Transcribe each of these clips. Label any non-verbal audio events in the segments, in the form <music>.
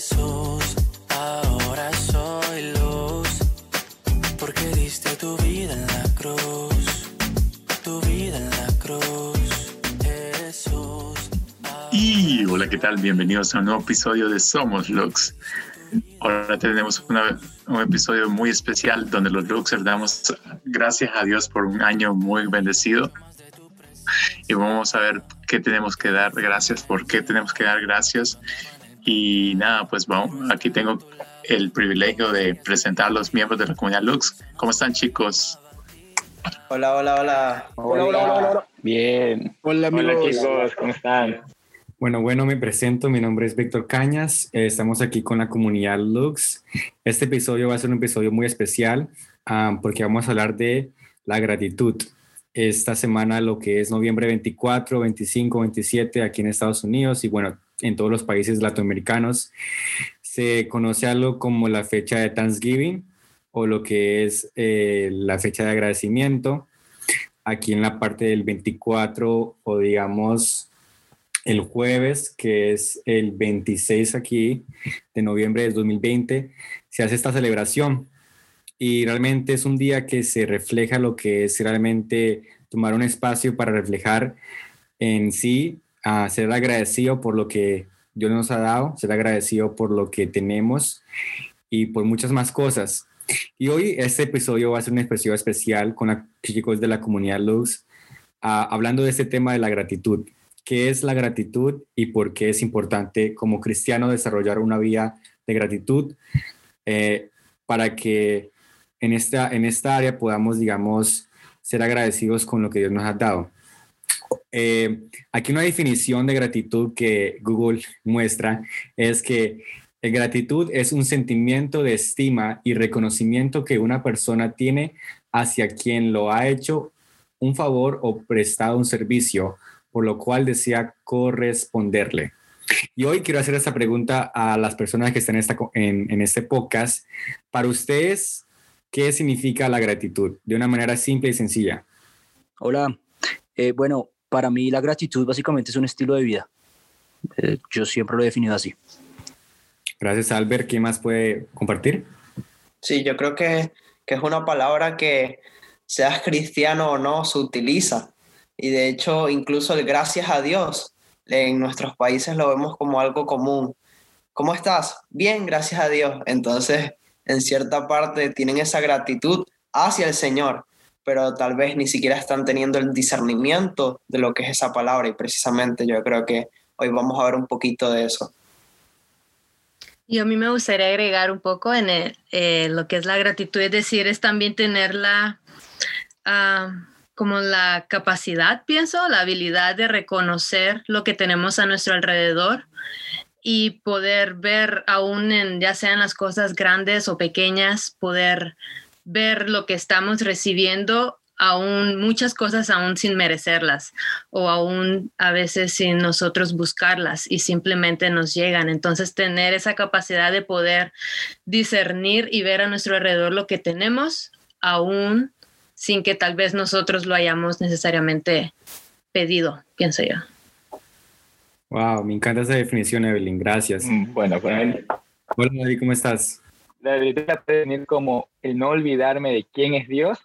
Jesús, ahora soy luz, porque diste tu vida en la cruz, tu vida en la cruz, Jesús. Y hola, ¿qué tal? Bienvenidos a un nuevo episodio de Somos Lux. Ahora tenemos una- un episodio muy especial donde los Luxers damos gracias a Dios por un año muy bendecido. Y vamos a ver qué tenemos que dar gracias, por qué tenemos que dar gracias. Y nada, pues vamos, aquí tengo el privilegio de presentar a los miembros de la comunidad Lux. ¿Cómo están chicos? Hola, hola, hola. Hola, hola, hola, hola. Bien. Hola Hola amigos. chicos, ¿cómo están? Bueno, bueno, me presento. Mi nombre es Víctor Cañas. Eh, estamos aquí con la comunidad Lux. Este episodio va a ser un episodio muy especial ah, porque vamos a hablar de la gratitud. Esta semana, lo que es noviembre 24, 25, 27 aquí en Estados Unidos y bueno, en todos los países latinoamericanos, se conoce algo como la fecha de Thanksgiving o lo que es eh, la fecha de agradecimiento. Aquí en la parte del 24 o digamos el jueves, que es el 26 aquí de noviembre del 2020, se hace esta celebración. Y realmente es un día que se refleja lo que es realmente tomar un espacio para reflejar en sí, a ser agradecido por lo que Dios nos ha dado, ser agradecido por lo que tenemos y por muchas más cosas. Y hoy este episodio va a ser un episodio especial con chicos de la comunidad Luz, ah, hablando de este tema de la gratitud qué es la gratitud y por qué es importante como cristiano desarrollar una vida de gratitud eh, para que en esta, en esta área podamos, digamos, ser agradecidos con lo que Dios nos ha dado. Eh, aquí una definición de gratitud que Google muestra es que gratitud es un sentimiento de estima y reconocimiento que una persona tiene hacia quien lo ha hecho un favor o prestado un servicio por lo cual desea corresponderle. Y hoy quiero hacer esta pregunta a las personas que están en, en este podcast. Para ustedes, ¿qué significa la gratitud? De una manera simple y sencilla. Hola, Eh, bueno, para mí la gratitud básicamente es un estilo de vida. Eh, yo siempre lo he definido así. Gracias, Albert. ¿Qué más puede compartir? Sí, yo creo que, que es una palabra que, seas cristiano o no, se utiliza. Y de hecho, incluso el gracias a Dios en nuestros países lo vemos como algo común. ¿Cómo estás? Bien, gracias a Dios. Entonces, en cierta parte tienen esa gratitud hacia el Señor, pero tal vez ni siquiera están teniendo el discernimiento de lo que es esa palabra. Y precisamente yo creo que hoy vamos a ver un poquito de eso. Y a mí me gustaría agregar un poco en el- eh, lo que es la gratitud, es decir, es también tener la, ah, como la capacidad, pienso, la habilidad de reconocer lo que tenemos a nuestro alrededor y poder ver aún en, ya sean las cosas grandes o pequeñas, poder ver lo que estamos recibiendo, aún muchas cosas aún sin merecerlas o aún a veces sin nosotros buscarlas y simplemente nos llegan. Entonces, tener esa capacidad de poder discernir y ver a nuestro alrededor lo que tenemos, aún sin que tal vez nosotros lo hayamos necesariamente pedido, pienso yo. Wow, me encanta esa definición, Evelyn. Gracias. Mm, Bueno, mí Hola, David, ¿cómo estás? La gratitud la puede definir como el no olvidarme de quién es Dios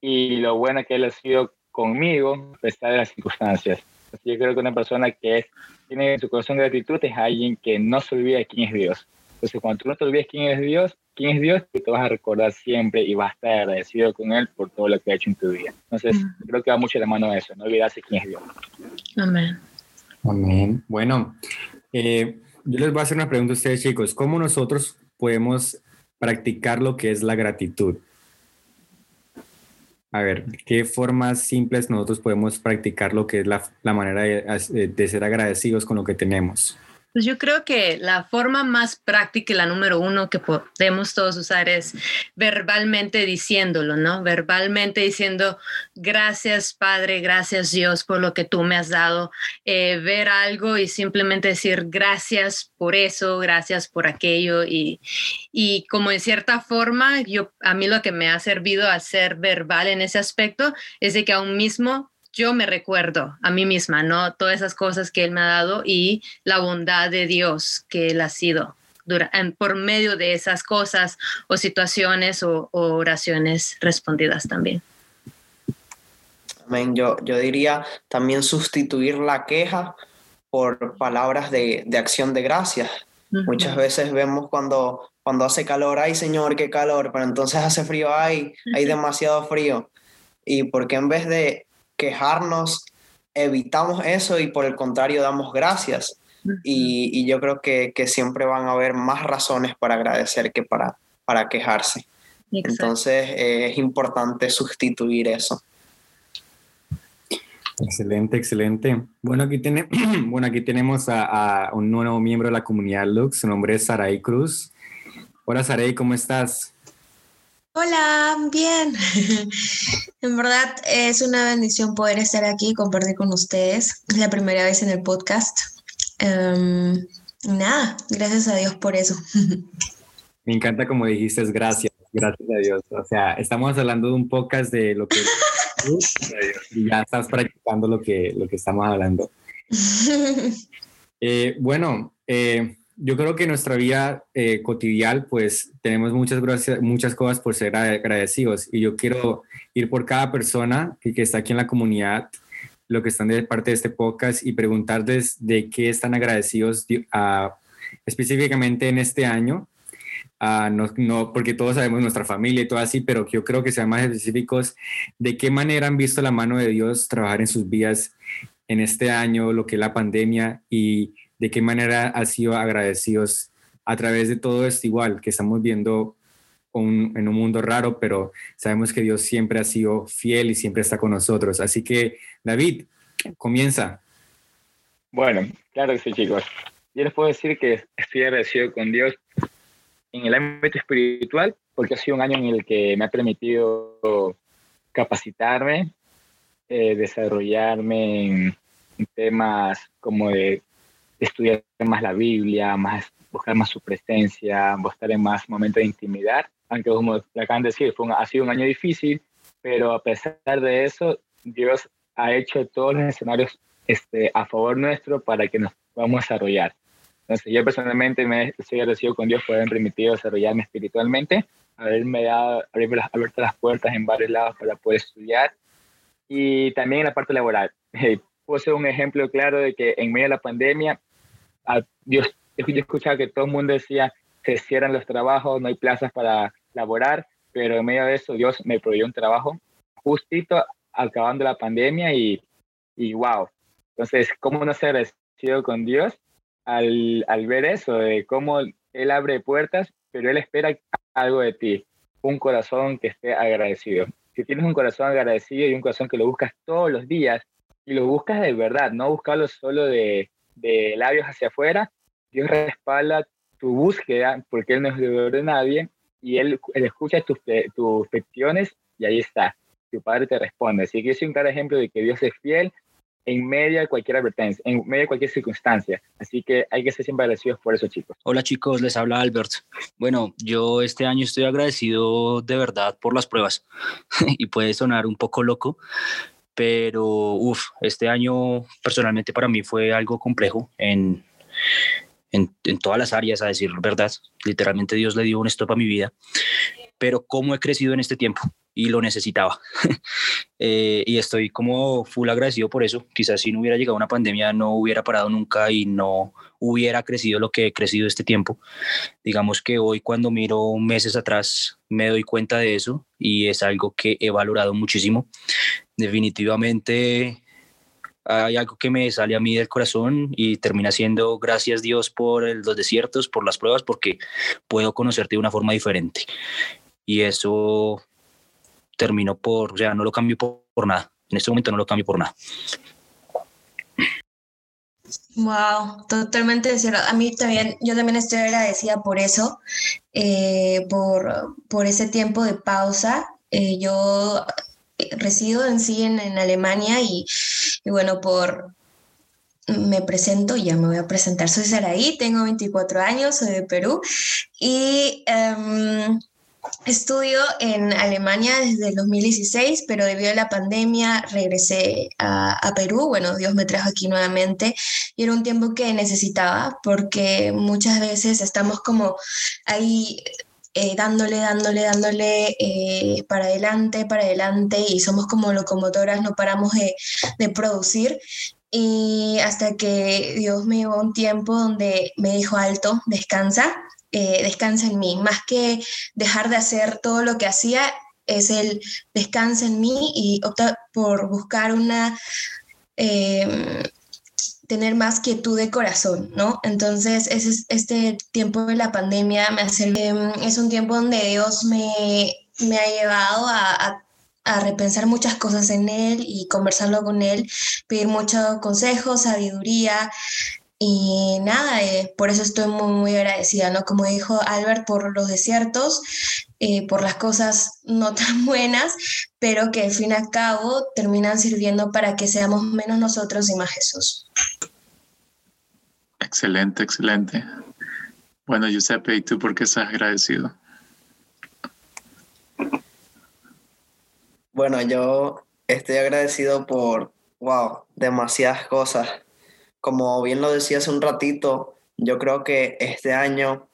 y lo bueno que Él ha sido conmigo a pesar de las circunstancias. Así yo creo que una persona que es, tiene en su corazón gratitud es alguien que no se olvida de quién es Dios. Entonces, cuando tú no te olvides quién es Dios, quién es Dios, tú te vas a recordar siempre y vas a estar agradecido con Él por todo lo que ha hecho en tu vida. Entonces, Mm. creo que va mucho de la mano de eso, no olvidarse quién es Dios. Amén. Amén. Bueno, eh, yo les voy a hacer una pregunta a ustedes, chicos. ¿Cómo nosotros podemos practicar lo que es la gratitud? A ver, ¿qué formas simples nosotros podemos practicar lo que es la, manera de ser agradecidos con lo que tenemos? Pues yo creo que la forma más práctica y la número uno que podemos todos usar es verbalmente diciéndolo, ¿no? Verbalmente diciendo, gracias Padre, gracias Dios por lo que tú me has dado. Eh, ver algo y simplemente decir gracias por eso, gracias por aquello. Y, y como en cierta forma, yo, a mí lo que me ha servido a ser verbal en ese aspecto es de que aún mismo yo me recuerdo a mí misma, ¿no? Todas esas cosas que Él me ha dado y la bondad de Dios que Él ha sido por medio de esas cosas o situaciones o, oraciones respondidas también. Amén. Yo, yo diría también sustituir la queja por palabras de, acción de gracias. Muchas veces vemos cuando, cuando hace calor, ay Señor, qué calor, pero entonces hace frío, ay, hay demasiado frío. Y porque en vez de quejarnos, evitamos eso y por el contrario damos gracias. Y, yo creo que, siempre van a haber más razones para agradecer que para, para quejarse. Entonces eh, es importante sustituir eso. Excelente, excelente. Bueno, aquí, tiene, <clears throat> bueno, aquí tenemos a, un nuevo miembro de la comunidad Lux. Su nombre es Saray Cruz. Hola, Saray, ¿cómo estás? Hola, bien. <laughs> en verdad es una bendición poder estar aquí y compartir con ustedes. Es la primera vez en el podcast. Em, nada, gracias a Dios por eso. <laughs> Me encanta como dijiste, gracias, gracias a Dios. O sea, estamos hablando de un podcast de lo que <laughs> y ya estás practicando lo que, lo que estamos hablando. Eh, bueno, eh, yo creo que en nuestra vida eh, cotidiana, pues tenemos muchas, gracias, muchas cosas por ser agradecidos y yo quiero ir por cada persona que, que está aquí en la comunidad lo que están de parte de este podcast y preguntarles de qué están agradecidos específicamente en este año. no, no, porque todos sabemos nuestra familia y todo así, pero yo creo que sean más específicos de qué manera han visto la mano de Dios trabajar en sus vidas en este año, lo que es la pandemia y de qué manera han sido agradecidos a través de todo esto igual que estamos viendo en un mundo raro, pero sabemos que Dios siempre ha sido fiel y siempre está con nosotros. Así que, David, comienza. Bueno, claro que sí, chicos. Yo les puedo decir que estoy agradecido con Dios en el ámbito espiritual, porque ha sido un año en el que me ha permitido capacitarme, eh, desarrollarme en, temas como de estudiar más la Biblia, más buscar más su presencia, estar en más momentos de intimidad aunque como le acaban de decir, fue ha sido un año difícil, pero a pesar de eso, Dios ha hecho todos los escenarios este, a favor nuestro para que nos podamos desarrollar. Entonces, yo personalmente me estoy agradecido con Dios por haberme permitido desarrollarme espiritualmente, haberme dado, haberme abierto las puertas en varios lados para poder estudiar y también en la parte laboral. <laughs> Puse un ejemplo claro de que en medio de la pandemia, Dios, yo escuchaba que todo el mundo decía, se cierran los trabajos, no hay plazas para laborar, pero en medio de eso Dios me proveyó un trabajo justito acabando la pandemia y, y wow. Entonces, ¿cómo no ser agradecido con Dios al, al ver eso, de cómo Él abre puertas, pero Él espera algo de ti, un corazón que esté agradecido. Si tienes un corazón agradecido y un corazón que lo buscas todos los días y lo buscas de verdad, no buscarlo solo de, de labios hacia afuera, Dios respalda tu búsqueda, porque Él no es deudor de nadie, y él, escucha tus, tus peticiones y ahí está, tu Padre te responde. Así que es un claro ejemplo de que Dios es fiel en medio de cualquier advertencia, en medio de cualquier circunstancia. Así que hay que ser siempre agradecidos por eso, chicos. Hola, chicos, les habla Albert. Bueno, yo este año estoy agradecido de verdad por las pruebas <laughs> y puede sonar un poco loco, pero uff, este año personalmente para mí fue algo complejo en, en, todas las áreas, a decir verdad. Literalmente Dios le dio un stop a mi vida. Pero cómo he crecido en este tiempo y lo necesitaba. <laughs> Eh, y estoy como full agradecido por eso. Quizás si no hubiera llegado una pandemia no hubiera parado nunca y no hubiera crecido lo que he crecido este tiempo. Digamos que hoy cuando miro meses atrás me doy cuenta de eso y es algo que he valorado muchísimo. Definitivamente hay algo que me sale a mí del corazón y termina siendo gracias Dios por los desiertos, por las pruebas, porque puedo conocerte de una forma diferente. Y eso terminó por, o sea, no lo cambio por, nada. En este momento no lo cambio por nada. Wow, totalmente cierto. A mí también, yo también estoy agradecida por eso, eh, por, por ese tiempo de pausa. Eh, yo resido en sí en, Alemania y, bueno, por, me presento, ya me voy a presentar, soy Saraí, tengo 24 años, soy de Perú y em, estudio en Alemania desde el 2016, pero debido a la pandemia regresé a, a, Perú. Bueno, Dios me trajo aquí nuevamente y era un tiempo que necesitaba porque muchas veces estamos como ahí eh, dándole, dándole, dándole eh, para adelante, para adelante y somos como locomotoras, no paramos de, de producir. Y hasta que Dios me llevó un tiempo donde me dijo alto, descansa, eh, descansa en mí. Más que dejar de hacer todo lo que hacía, es el descansa en mí y opta por buscar una tener más quietud de corazón, ¿no? Entonces, es, este tiempo de la pandemia me hace, em, es un tiempo donde Dios me, me ha llevado a, a, repensar muchas cosas en Él y conversarlo con Él, pedir muchos consejos, sabiduría. Y nada, eh, por eso estoy muy, muy agradecida, ¿no? Como dijo Albert, por los desiertos, eh, por las cosas no <laughs> tan buenas, pero que al fin y al cabo terminan sirviendo para que seamos menos nosotros y más Jesús. Excelente, excelente. Bueno, Giuseppe, ¿y tú por qué estás agradecido? Bueno, yo estoy agradecido por, wow, demasiadas cosas. Como bien lo decía hace un ratito, yo creo que este año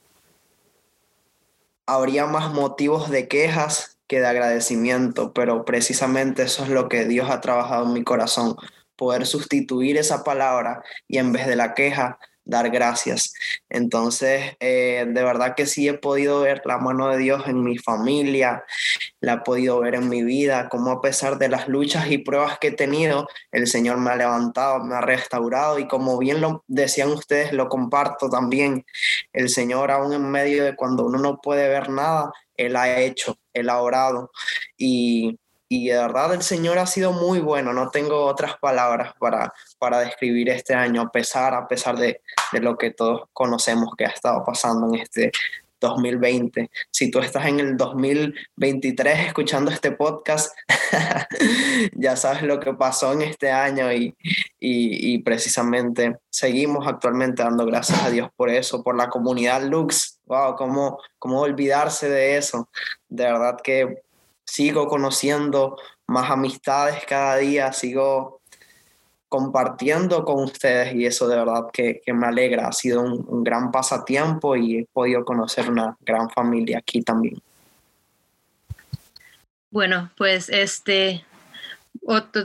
habría más motivos de quejas que de agradecimiento, pero precisamente eso es lo que Dios ha trabajado en mi corazón, poder sustituir esa palabra y en vez de la queja, dar gracias. Entonces, eh, de verdad que sí he podido ver la mano de Dios en mi familia, la he podido ver en mi vida, como a pesar de las luchas y pruebas que he tenido, el Señor me ha levantado, me ha restaurado y como bien lo decían ustedes, lo comparto también. El Señor aún en medio de cuando uno no puede ver nada, Él ha hecho, Él ha orado y y de verdad el Señor ha sido muy bueno, no tengo otras palabras para, para describir este año, a pesar, a pesar de, de, lo que todos conocemos que ha estado pasando en este 2020. Si tú estás en el 2023 escuchando este podcast, <laughs> ya sabes lo que pasó en este año y, y, precisamente seguimos actualmente dando gracias a Dios por eso, por la comunidad Lux. Wow, cómo, cómo olvidarse de eso. De verdad que sigo conociendo más amistades cada día, sigo compartiendo con ustedes y eso de verdad que, me alegra. Ha sido un, gran pasatiempo y he podido conocer una gran familia aquí también. Bueno, pues este,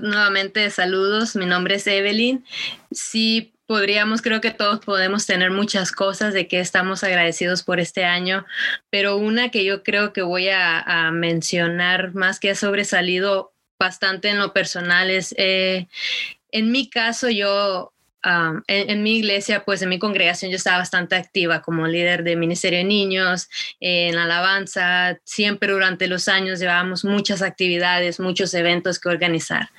nuevamente saludos, mi nombre es Evelyn. Sí, podríamos, creo que todos podemos tener muchas cosas de que estamos agradecidos por este año, pero una que yo creo que voy a, mencionar más que ha sobresalido bastante en lo personal es, eh, en mi caso, yo en, mi iglesia, pues en mi congregación yo estaba bastante activa como líder de Ministerio de Niños, en alabanza, siempre durante los años llevábamos muchas actividades, muchos eventos que organizar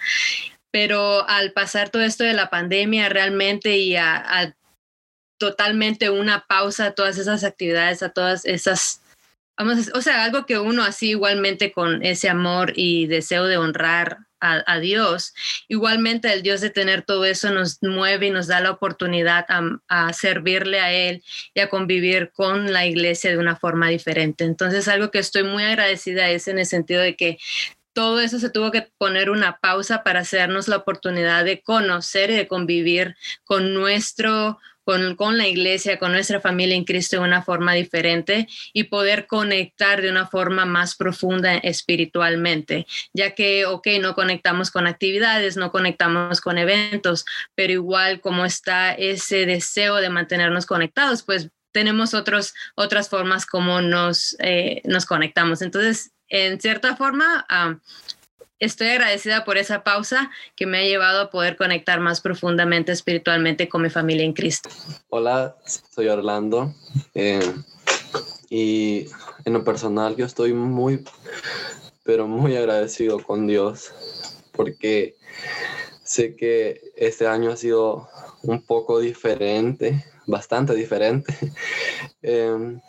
pero al pasar todo esto de la pandemia realmente y a, totalmente una pausa a todas esas actividades, a todas esas, vamos, o sea, algo que uno así igualmente con ese amor y deseo de honrar a, Dios, igualmente el Dios de tener todo eso nos mueve y nos da la oportunidad a, a, servirle a Él y a convivir con la iglesia de una forma diferente. Entonces, algo que estoy muy agradecida es en el sentido de que todo eso se tuvo que poner una pausa para hacernos la oportunidad de conocer y de convivir con nuestro con, con, la iglesia, con nuestra familia en Cristo de una forma diferente y poder conectar de una forma más profunda espiritualmente, ya que, ok, no conectamos con actividades, no conectamos con eventos, pero igual como está ese deseo de mantenernos conectados, pues tenemos otros, otras formas como nos, eh, nos conectamos. Entonces, en cierta forma, estoy agradecida por esa pausa que me ha llevado a poder conectar más profundamente espiritualmente con mi familia en Cristo. Hola, soy Orlando. Eh, y en lo personal yo estoy muy, pero muy agradecido con Dios porque sé que este año ha sido un poco diferente, bastante diferente. <laughs> Eh,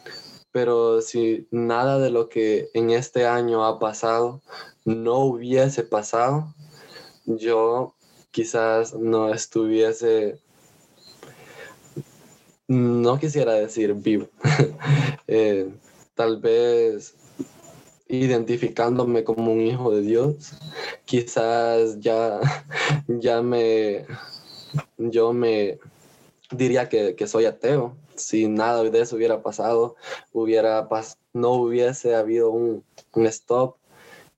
pero si nada de lo que en este año ha pasado no hubiese pasado, yo quizás no estuviese, no quisiera decir vivo, <laughs> eh, tal vez identificándome como un hijo de Dios. Quizás ya, <laughs> ya me, yo me diría que, que soy ateo. Si nada de eso hubiera pasado, hubiera no hubiese habido un, stop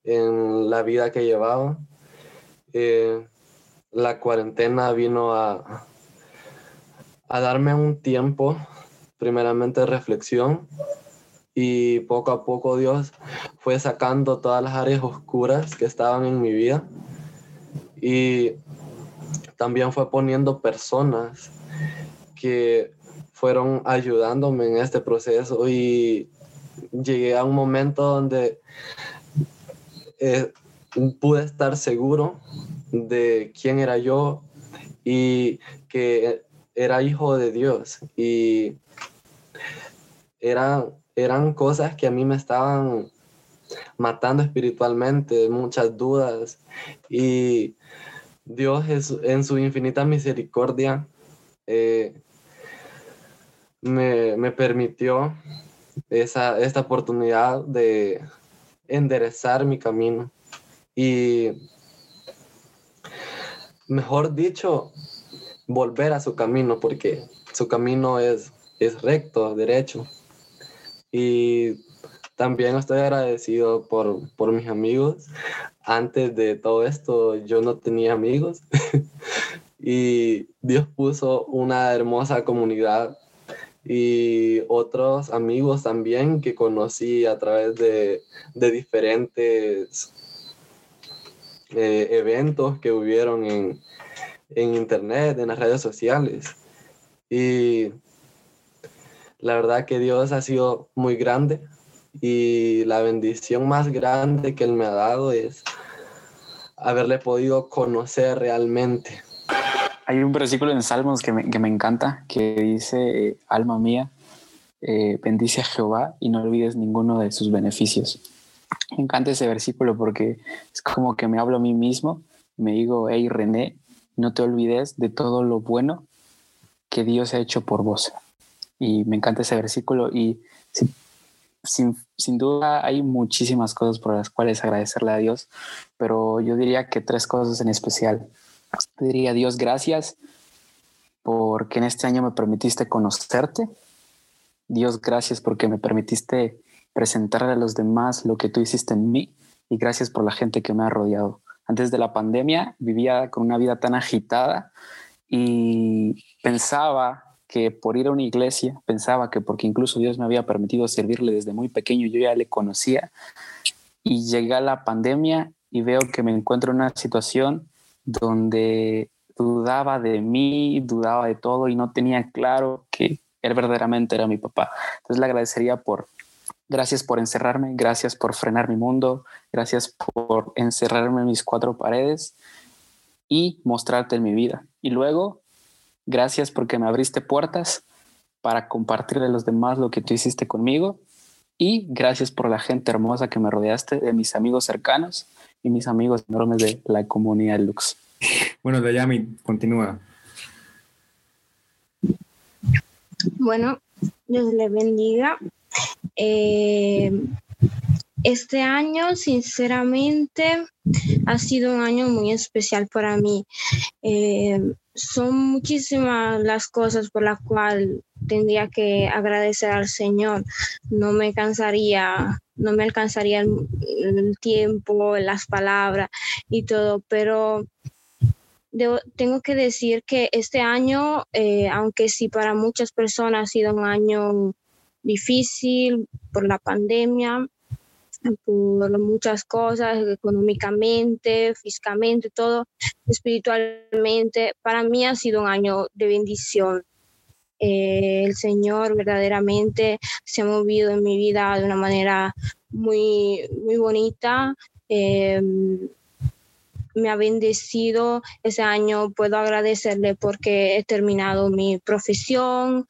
en la vida que llevaba. Eh, la cuarentena vino a, a darme un tiempo, primeramente reflexión, y poco a poco Dios fue sacando todas las áreas oscuras que estaban en mi vida y también fue poniendo personas que fueron ayudándome en este proceso y llegué a un momento donde eh, pude estar seguro de quién era yo y que era hijo de Dios. Y eran, eran cosas que a mí me estaban matando espiritualmente, muchas dudas. Y Dios en su infinita misericordia eh, me, me, permitió esa, esta oportunidad de enderezar mi camino y mejor dicho, volver a su camino, porque su camino es, es recto, derecho. Y también estoy agradecido por, por mis amigos. Antes de todo esto yo no tenía amigos <laughs> y Dios puso una hermosa comunidad y otros amigos también que conocí a través de, de diferentes eh, eventos que hubieron en, en internet, en las redes sociales. Y la verdad que Dios ha sido muy grande y la bendición más grande que Él me ha dado es haberle podido conocer realmente. Hay un versículo en Salmos que me, que me encanta que dice, alma mía, eh, bendice a Jehová y no olvides ninguno de sus beneficios. Me encanta ese versículo porque es como que me hablo a mí mismo, me digo, hey René, no te olvides de todo lo bueno que Dios ha hecho por vos. Y me encanta ese versículo y sin, sin, duda hay muchísimas cosas por las cuales agradecerle a Dios, pero yo diría que tres cosas en especial. Diría Dios, gracias porque en este año me permitiste conocerte. Dios, gracias porque me permitiste presentarle a los demás lo que tú hiciste en mí y gracias por la gente que me ha rodeado antes de la pandemia vivía con una vida tan agitada y pensaba que por ir a una iglesia, pensaba que porque incluso Dios me había permitido servirle desde muy pequeño, yo ya le conocía. Y llegué a la pandemia y veo que me encuentro en una situación donde dudaba de mí, dudaba de todo y no tenía claro que él verdaderamente era mi papá. Entonces le agradecería por Gracias por encerrarme, gracias por frenar mi mundo, gracias por encerrarme en mis cuatro paredes y mostrarte en mi vida. Y luego, gracias porque me abriste puertas para compartirle a los demás lo que tú hiciste conmigo. Y gracias por la gente hermosa que me rodeaste, de mis amigos cercanos y mis amigos enormes de la comunidad Lux. Bueno, Dayami, continúa. Bueno, Dios le bendiga. Eh, este año, sinceramente, ha sido un año muy especial para mí. Eh, son muchísimas las cosas por las cuales tendría que agradecer al Señor. No me cansaría, no me alcanzaría el, tiempo, las palabras y todo, pero tengo que decir que este año, eh, aunque sí para muchas personas ha sido un año difícil por la pandemia, por muchas cosas, económicamente, físicamente, todo, espiritualmente. Para mí ha sido un año de bendición. Eh, el Señor verdaderamente se ha movido en mi vida de una manera muy, muy bonita. Em, me ha bendecido ese año. Puedo agradecerle porque he terminado mi profesión,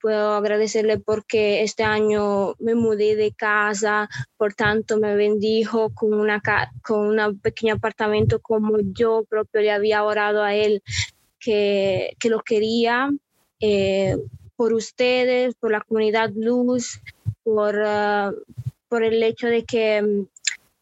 puedo agradecerle porque este año me mudé de casa, por tanto me bendijo con, una, con un pequeño apartamento como yo propio le había orado a él que, que lo quería. Eh, por ustedes, por la comunidad Luz, por, uh, por el hecho de que mm,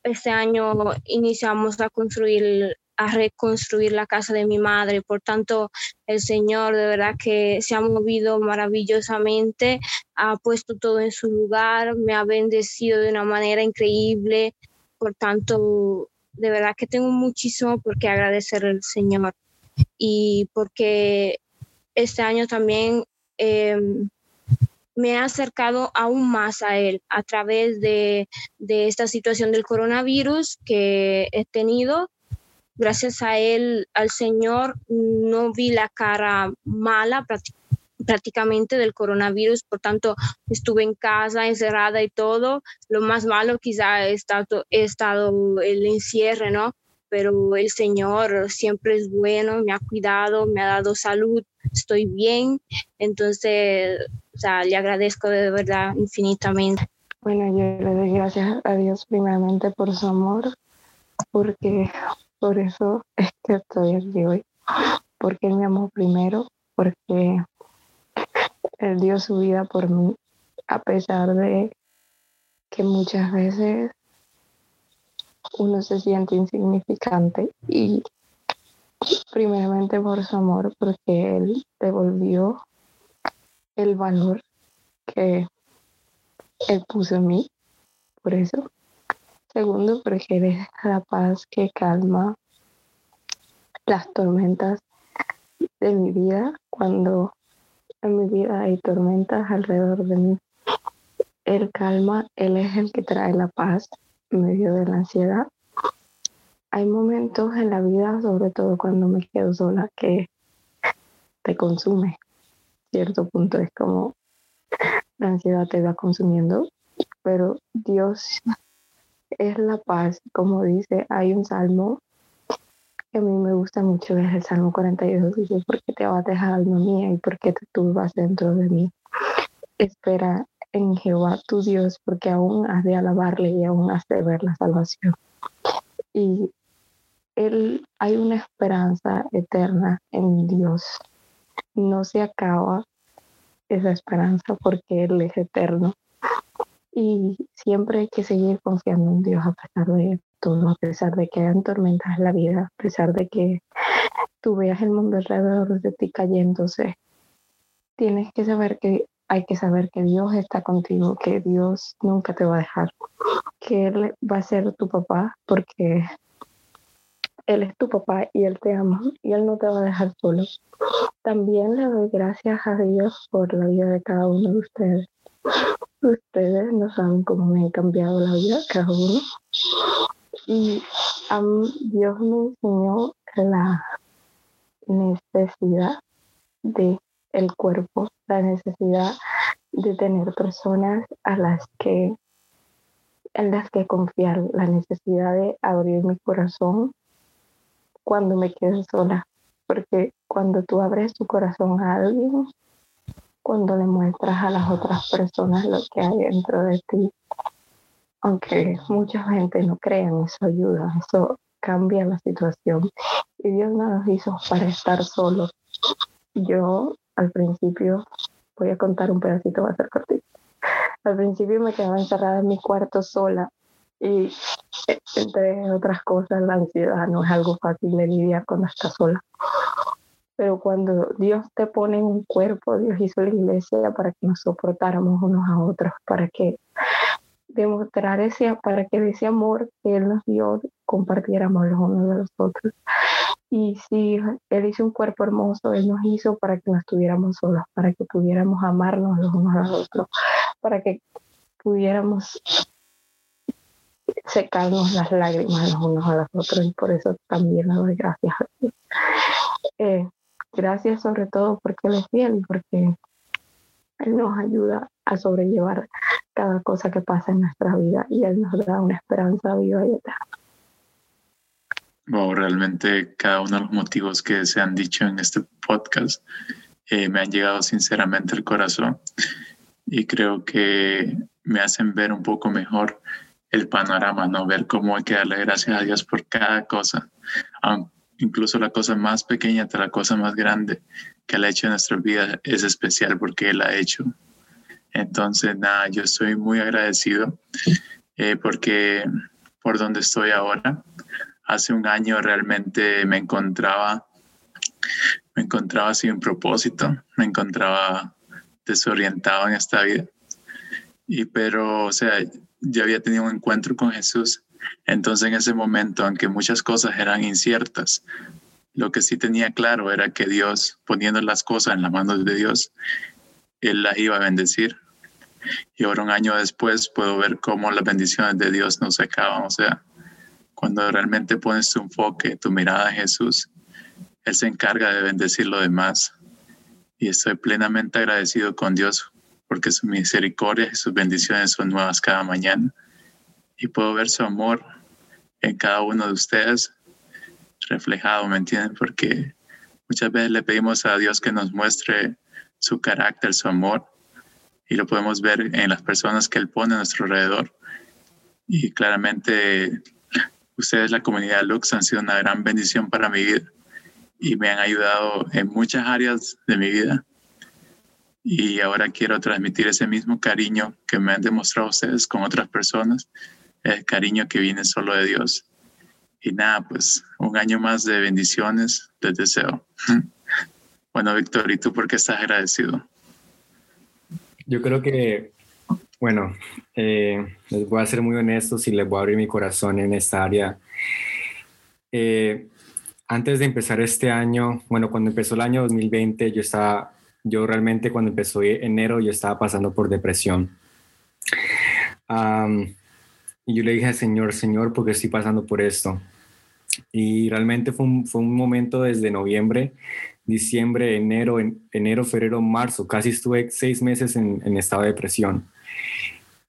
este año iniciamos a construir a reconstruir la casa de mi madre. Por tanto, el Señor de verdad que se ha movido maravillosamente, ha puesto todo en su lugar, me ha bendecido de una manera increíble. Por tanto, de verdad que tengo muchísimo por qué agradecer al Señor y porque este año también em, me ha acercado aún más a Él a través de, de esta situación del coronavirus que he tenido gracias a él, al Señor, no vi la cara mala prácticamente del coronavirus, por tanto estuve en casa encerrada y todo. Lo más malo quizá ha estado, estado el encierre, ¿no? Pero el Señor siempre es bueno, me ha cuidado, me ha dado salud, estoy bien. Entonces, o sea, le agradezco de verdad infinitamente. Bueno, yo le doy gracias a Dios primeramente por su amor, porque por eso es que estoy aquí hoy, porque Él me amó primero, porque Él dio su vida por mí, a pesar de que muchas veces uno se siente insignificante y primeramente por su amor, porque Él devolvió el valor que Él puso en mí, por eso Segundo, porque eres la paz que calma las tormentas de mi vida cuando en mi vida hay tormentas alrededor de mí. Él calma, Él es el que trae la paz en medio de la ansiedad. Hay momentos en la vida, sobre todo cuando me quedo sola, que te consume. Cierto punto es como la ansiedad te va consumiendo, pero Dios es la paz. Como dice, hay un salmo que a mí me gusta mucho, es el Salmo 42, dice, porque te vas a dejar alma mía y porque tú vas dentro de mí. Espera en Jehová tu Dios, porque aún has de alabarle y aún has de ver la salvación. Y él, hay una esperanza eterna en Dios. No se acaba esa esperanza porque Él es eterno y siempre hay que seguir confiando en Dios a pesar de todo, a pesar de que hayan tormentas en la vida, a pesar de que tú veas el mundo alrededor de ti cayéndose. Tienes que saber que hay que saber que Dios está contigo, que Dios nunca te va a dejar, que Él va a ser tu papá porque Él es tu papá y Él te ama y Él no te va a dejar solo. También le doy gracias a Dios por la vida de cada uno de ustedes Ustedes no saben cómo me han cambiado la vida cada uno. Y a Dios me enseñó la necesidad de el cuerpo, la necesidad de tener personas a las que en las que confiar, la necesidad de abrir mi corazón cuando me quedo sola, porque cuando tú abres tu corazón a alguien, cuando le muestras a las otras personas lo que hay dentro de ti. Aunque mucha gente no crea en eso ayuda, eso cambia la situación. Y Dios no nos hizo para estar solos. Yo al principio, voy a contar un pedacito, va a ser cortito. Al principio me quedaba encerrada en mi cuarto sola y entre otras cosas la ansiedad no es algo fácil de lidiar cuando estás sola pero cuando Dios te pone en un cuerpo, Dios hizo la iglesia para que nos soportáramos unos a otros, para que demostrar ese, para que ese amor que Él nos dio, compartiéramos los unos de los otros. Y si Él hizo un cuerpo hermoso, Él nos hizo para que no estuviéramos solos, para que pudiéramos amarnos los unos a los otros, para que pudiéramos secarnos las lágrimas los unos a los otros. Y por eso también le doy gracias a Dios. Eh, Gracias sobre todo porque Él es fiel, porque Él nos ayuda a sobrellevar cada cosa que pasa en nuestra vida y Él nos da una esperanza viva y eterna. Wow, realmente cada uno de los motivos que se han dicho en este podcast eh, me han llegado sinceramente al corazón y creo que me hacen ver un poco mejor el panorama, ¿no? Ver cómo hay que darle gracias a Dios por cada cosa, incluso la cosa más pequeña hasta la cosa más grande que Él ha hecho en nuestra vida es especial porque Él ha hecho. Entonces, nada, yo estoy muy agradecido eh, porque por donde estoy ahora, hace un año realmente me encontraba, me encontraba sin propósito, me encontraba desorientado en esta vida. Y pero, o sea, ya había tenido un encuentro con Jesús. Entonces en ese momento, aunque muchas cosas eran inciertas, lo que sí tenía claro era que Dios, poniendo las cosas en las manos de Dios, Él las iba a bendecir. Y ahora un año después puedo ver cómo las bendiciones de Dios no se acaban. O sea, cuando realmente pones tu enfoque, tu mirada en Jesús, Él se encarga de bendecir lo demás. Y estoy plenamente agradecido con Dios porque su misericordia y sus bendiciones son nuevas cada mañana. Y puedo ver su amor en cada uno de ustedes reflejado, ¿me entienden? Porque muchas veces le pedimos a Dios que nos muestre su carácter, su amor, y lo podemos ver en las personas que Él pone a nuestro alrededor. Y claramente ustedes, la comunidad Lux, han sido una gran bendición para mi vida y me han ayudado en muchas áreas de mi vida. Y ahora quiero transmitir ese mismo cariño que me han demostrado ustedes con otras personas, el cariño que viene solo de Dios. Y nada, pues un año más de bendiciones les deseo. <laughs> Bueno, Víctor, ¿y tú por qué estás agradecido? Yo creo que, bueno, eh, les voy a ser muy honestos y les voy a abrir mi corazón en esta área. Eh, antes de empezar este año, bueno, cuando empezó el año 2020, yo estaba, yo realmente cuando empezó enero, yo estaba pasando por depresión. y yo le dije al Señor, Señor, ¿por qué estoy pasando por esto? Y realmente fue un, fue un momento desde noviembre diciembre, enero, enero, febrero, marzo. Casi estuve seis meses en, en estado de depresión.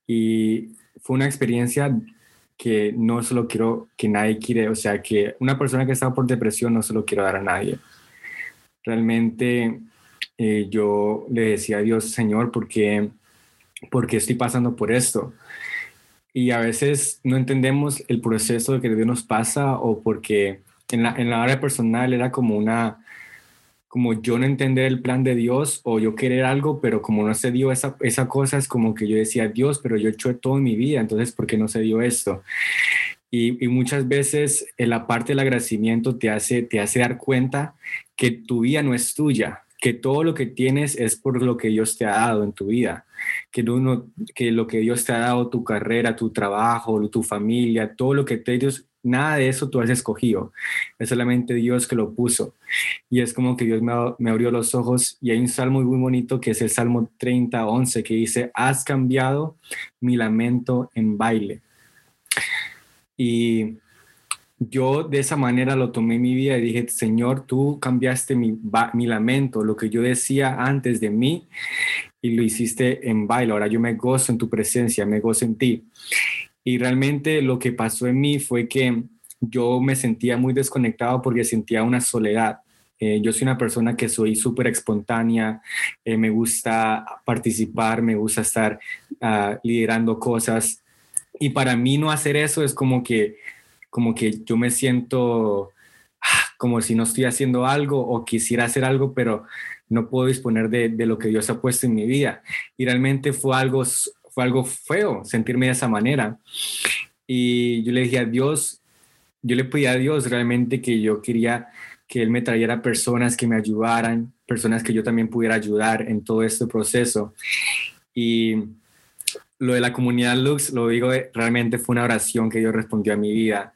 Y fue una experiencia que no solo quiero que nadie quiere, o sea, que una persona que está por depresión no se lo quiero dar a nadie. Realmente eh, yo le decía a Dios, Señor, ¿por qué, ¿por qué estoy pasando por esto? Y a veces no entendemos el proceso que Dios nos pasa o porque en la, en la área personal era como una, como yo no entender el plan de Dios o yo querer algo, pero como no se dio esa, esa cosa, es como que yo decía, Dios, pero yo he todo en mi vida, entonces, ¿por qué no se dio esto? Y, y, muchas veces en la parte del agradecimiento te hace, te hace dar cuenta que tu vida no es tuya, que todo lo que tienes es por lo que Dios te ha dado en tu vida, que, uno, que lo que Dios te ha dado, tu carrera, tu trabajo, tu familia, todo lo que te Dios, nada de eso tú has escogido, es solamente Dios que lo puso. Y es como que Dios me, abrió los ojos y hay un salmo muy bonito que es el Salmo 30, 11, que dice, has cambiado mi lamento en baile. Y yo de esa manera lo tomé en mi vida y dije, Señor, tú cambiaste mi, mi lamento, lo que yo decía antes de mí, y lo hiciste en baile. Ahora yo me gozo en tu presencia, me gozo en ti. Y realmente lo que pasó en mí fue que yo me sentía muy desconectado porque sentía una soledad. Eh, yo soy una persona que soy súper espontánea, eh, me gusta participar, me gusta estar uh, liderando cosas. Y para mí no hacer eso es como que, como que yo me siento ah, como si no estoy haciendo algo o quisiera hacer algo, pero no puedo disponer de, de, lo que Dios ha puesto en mi vida. Y realmente fue algo fue algo feo sentirme de esa manera. Y yo le dije a Dios, yo le pedí a Dios realmente que yo quería que Él me trajera personas que me ayudaran, personas que yo también pudiera ayudar en todo este proceso. Y lo de la comunidad Lux, lo digo, realmente fue una oración que Dios respondió a mi vida.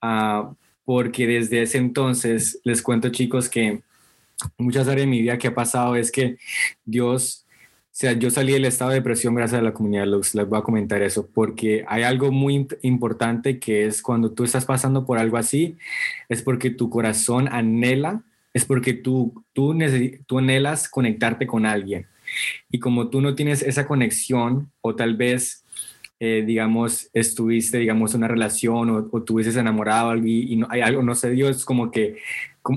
Uh, porque desde ese entonces, les cuento chicos que muchas áreas de mi vida que ha pasado es que Dios sea, yo salí del estado de depresión gracias a la comunidad Lux, les voy a comentar eso, porque hay algo muy importante que es cuando tú estás pasando por algo así, es porque tu corazón anhela, es porque tú, tú, tú anhelas conectarte con alguien. Y como tú no tienes esa conexión, o tal vez eh, digamos, estuviste, digamos, una relación o, o tuviste enamorado y, y no, hay algo no se dio, es como que,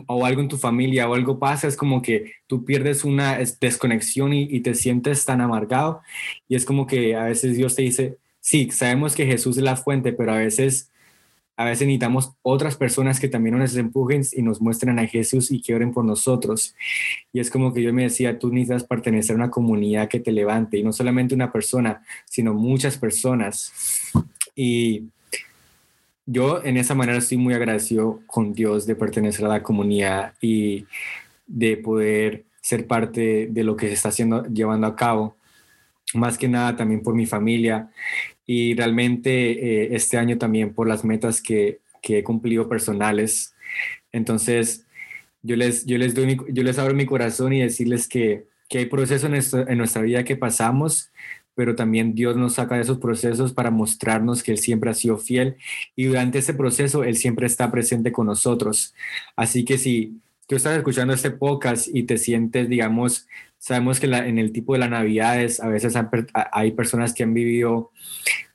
o algo en tu familia o algo pasa, es como que tú pierdes una desconexión y, y te sientes tan amargado y es como que a veces Dios te dice, sí, sabemos que Jesús es la fuente, pero a veces a veces necesitamos otras personas que también nos empujen y nos muestren a Jesús y que oren por nosotros. Y es como que yo me decía, tú necesitas pertenecer a una comunidad que te levante, y no solamente una persona, sino muchas personas. Y yo en esa manera estoy muy agradecido con Dios de pertenecer a la comunidad y de poder ser parte de lo que se está haciendo, llevando a cabo. Más que nada también por mi familia y realmente eh, este año también por las metas que, que he cumplido personales. Entonces, yo les, yo les, doy yo les abro mi corazón y decirles que, que hay procesos en, en nuestra vida que pasamos, pero también Dios nos saca de esos procesos para mostrarnos que Él siempre ha sido fiel y durante ese proceso Él siempre está presente con nosotros. Así que si tú estás escuchando este podcast y te sientes, digamos, sabemos que en el tipo de las navidades a veces hay personas que han vivido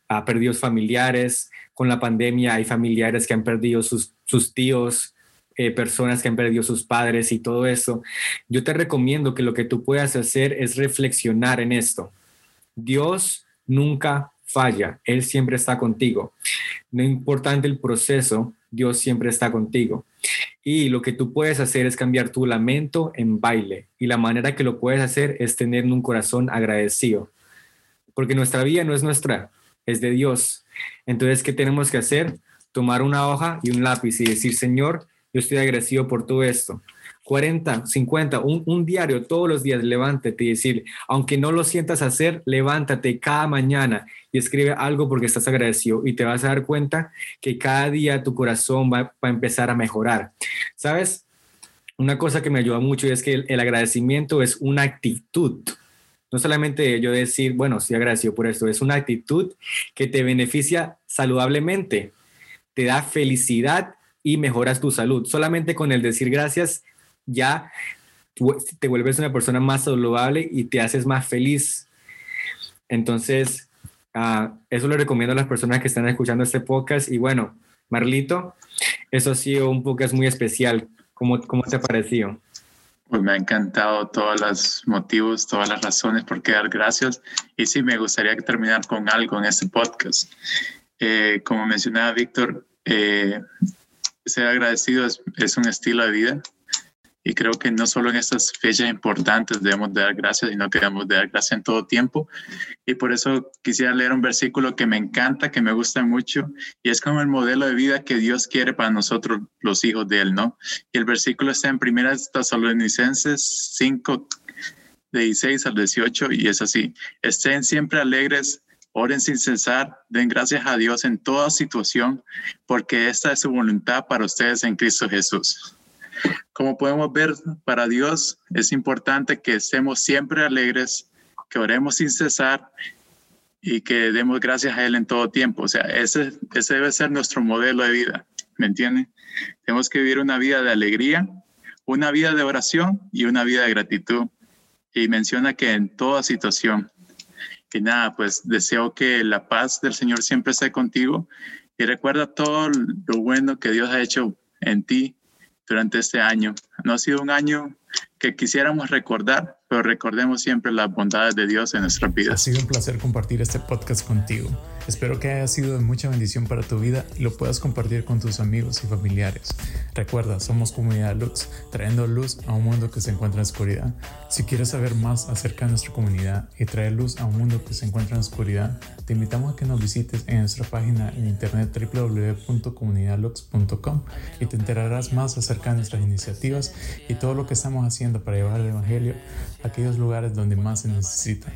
a perdidos familiares, con la pandemia hay familiares que han perdido sus, sus tíos, eh, personas que han perdido sus padres y todo eso. Yo te recomiendo que lo que tú puedas hacer es reflexionar en esto Dios nunca falla, Él siempre está contigo. No importante el proceso, Dios siempre está contigo. Y lo que tú puedes hacer es cambiar tu lamento en baile. Y la manera que lo puedes hacer es tener un corazón agradecido. Porque nuestra vida no es nuestra, es de Dios. Entonces, ¿qué tenemos que hacer? Tomar una hoja y un lápiz y decir, Señor, yo estoy agradecido por todo esto. 40, 50, un, diario todos los días, levántate y decir, aunque no lo sientas hacer, levántate cada mañana y escribe algo porque estás agradecido y te vas a dar cuenta que cada día tu corazón va, a empezar a mejorar. ¿Sabes? Una cosa que me ayuda mucho es que el, agradecimiento es una actitud. No solamente yo decir, bueno, estoy agradecido por esto, es una actitud que te beneficia saludablemente, te da felicidad y mejoras tu salud. Solamente con el decir gracias ya te vuelves una persona más saludable y te haces más feliz. Entonces, uh, eso lo recomiendo a las personas que están escuchando este podcast. Y bueno, Marlito, eso ha sido un podcast muy especial. ¿Cómo, cómo te ha parecido? Pues me ha encantado todos los motivos, todas las razones por qué dar gracias. Y sí, me gustaría terminar con algo en este podcast. Eh, como mencionaba Víctor, eh, ser agradecido es, es, un estilo de vida. Y creo que no solo en estas fechas importantes debemos dar gracias, sino que debemos dar gracias en todo tiempo. Y por eso quisiera leer un versículo que me encanta, que me gusta mucho, y es como el modelo de vida que Dios quiere para nosotros, los hijos de Él, ¿no? Y el versículo está en 1 Tesalonicenses 5, de 16 al 18, y es así. Estén siempre alegres, oren sin cesar, den gracias a Dios en toda situación, porque esta es su voluntad para ustedes en Cristo Jesús. Como podemos ver, para Dios es importante que estemos siempre alegres, que oremos sin cesar y que demos gracias a Él en todo tiempo. O sea, ese, ese debe ser nuestro modelo de vida, ¿me entienden? Tenemos que vivir una vida de alegría, una vida de oración y una vida de gratitud. Y menciona que en toda situación. Y nada, pues deseo que la paz del Señor siempre esté contigo y recuerda todo lo bueno que Dios ha hecho en ti durante este año. No ha sido un año que quisiéramos recordar, pero recordemos siempre las bondades de Dios en nuestras vidas. Ha sido un placer compartir este podcast contigo. Espero que haya sido de mucha bendición para tu vida y lo puedas compartir con tus amigos y familiares. Recuerda, somos Comunidad Lux, trayendo luz a un mundo que se encuentra en oscuridad. Si quieres saber más acerca de nuestra comunidad y traer luz a un mundo que se encuentra en oscuridad, te invitamos a que nos visites en nuestra página en internet www.comunidadlux.com y te enterarás más acerca de nuestras iniciativas y todo lo que estamos haciendo para llevar el Evangelio a aquellos lugares donde más se necesita.